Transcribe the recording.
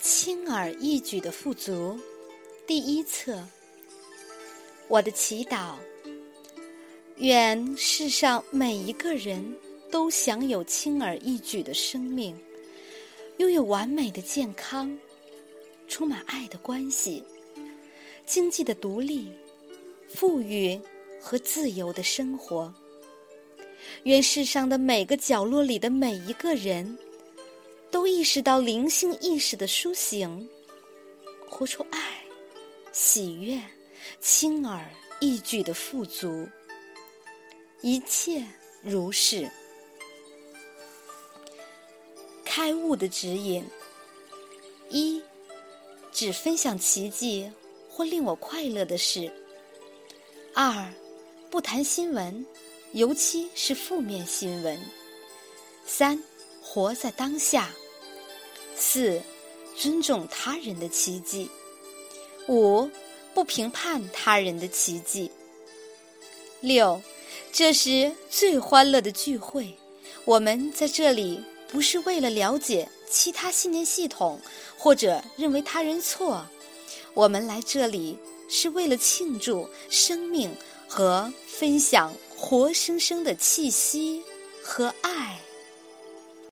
轻而易举的富足，第一册。我的祈祷，愿世上每一个人都享有轻而易举的生命，拥有完美的健康，充满爱的关系，经济的独立、富裕和自由的生活。愿世上的每个角落里的每一个人。都意识到灵性意识的苏醒，活出爱、喜悦、轻而易举的富足，一切如是。开悟的指引：一、只分享奇迹或令我快乐的事；二、不谈新闻，尤其是负面新闻；三、活在当下。四，尊重他人的奇迹；五，不评判他人的奇迹。六，这是最欢乐的聚会。我们在这里不是为了了解其他信念系统，或者认为他人错。我们来这里是为了庆祝生命和分享活生生的气息和爱。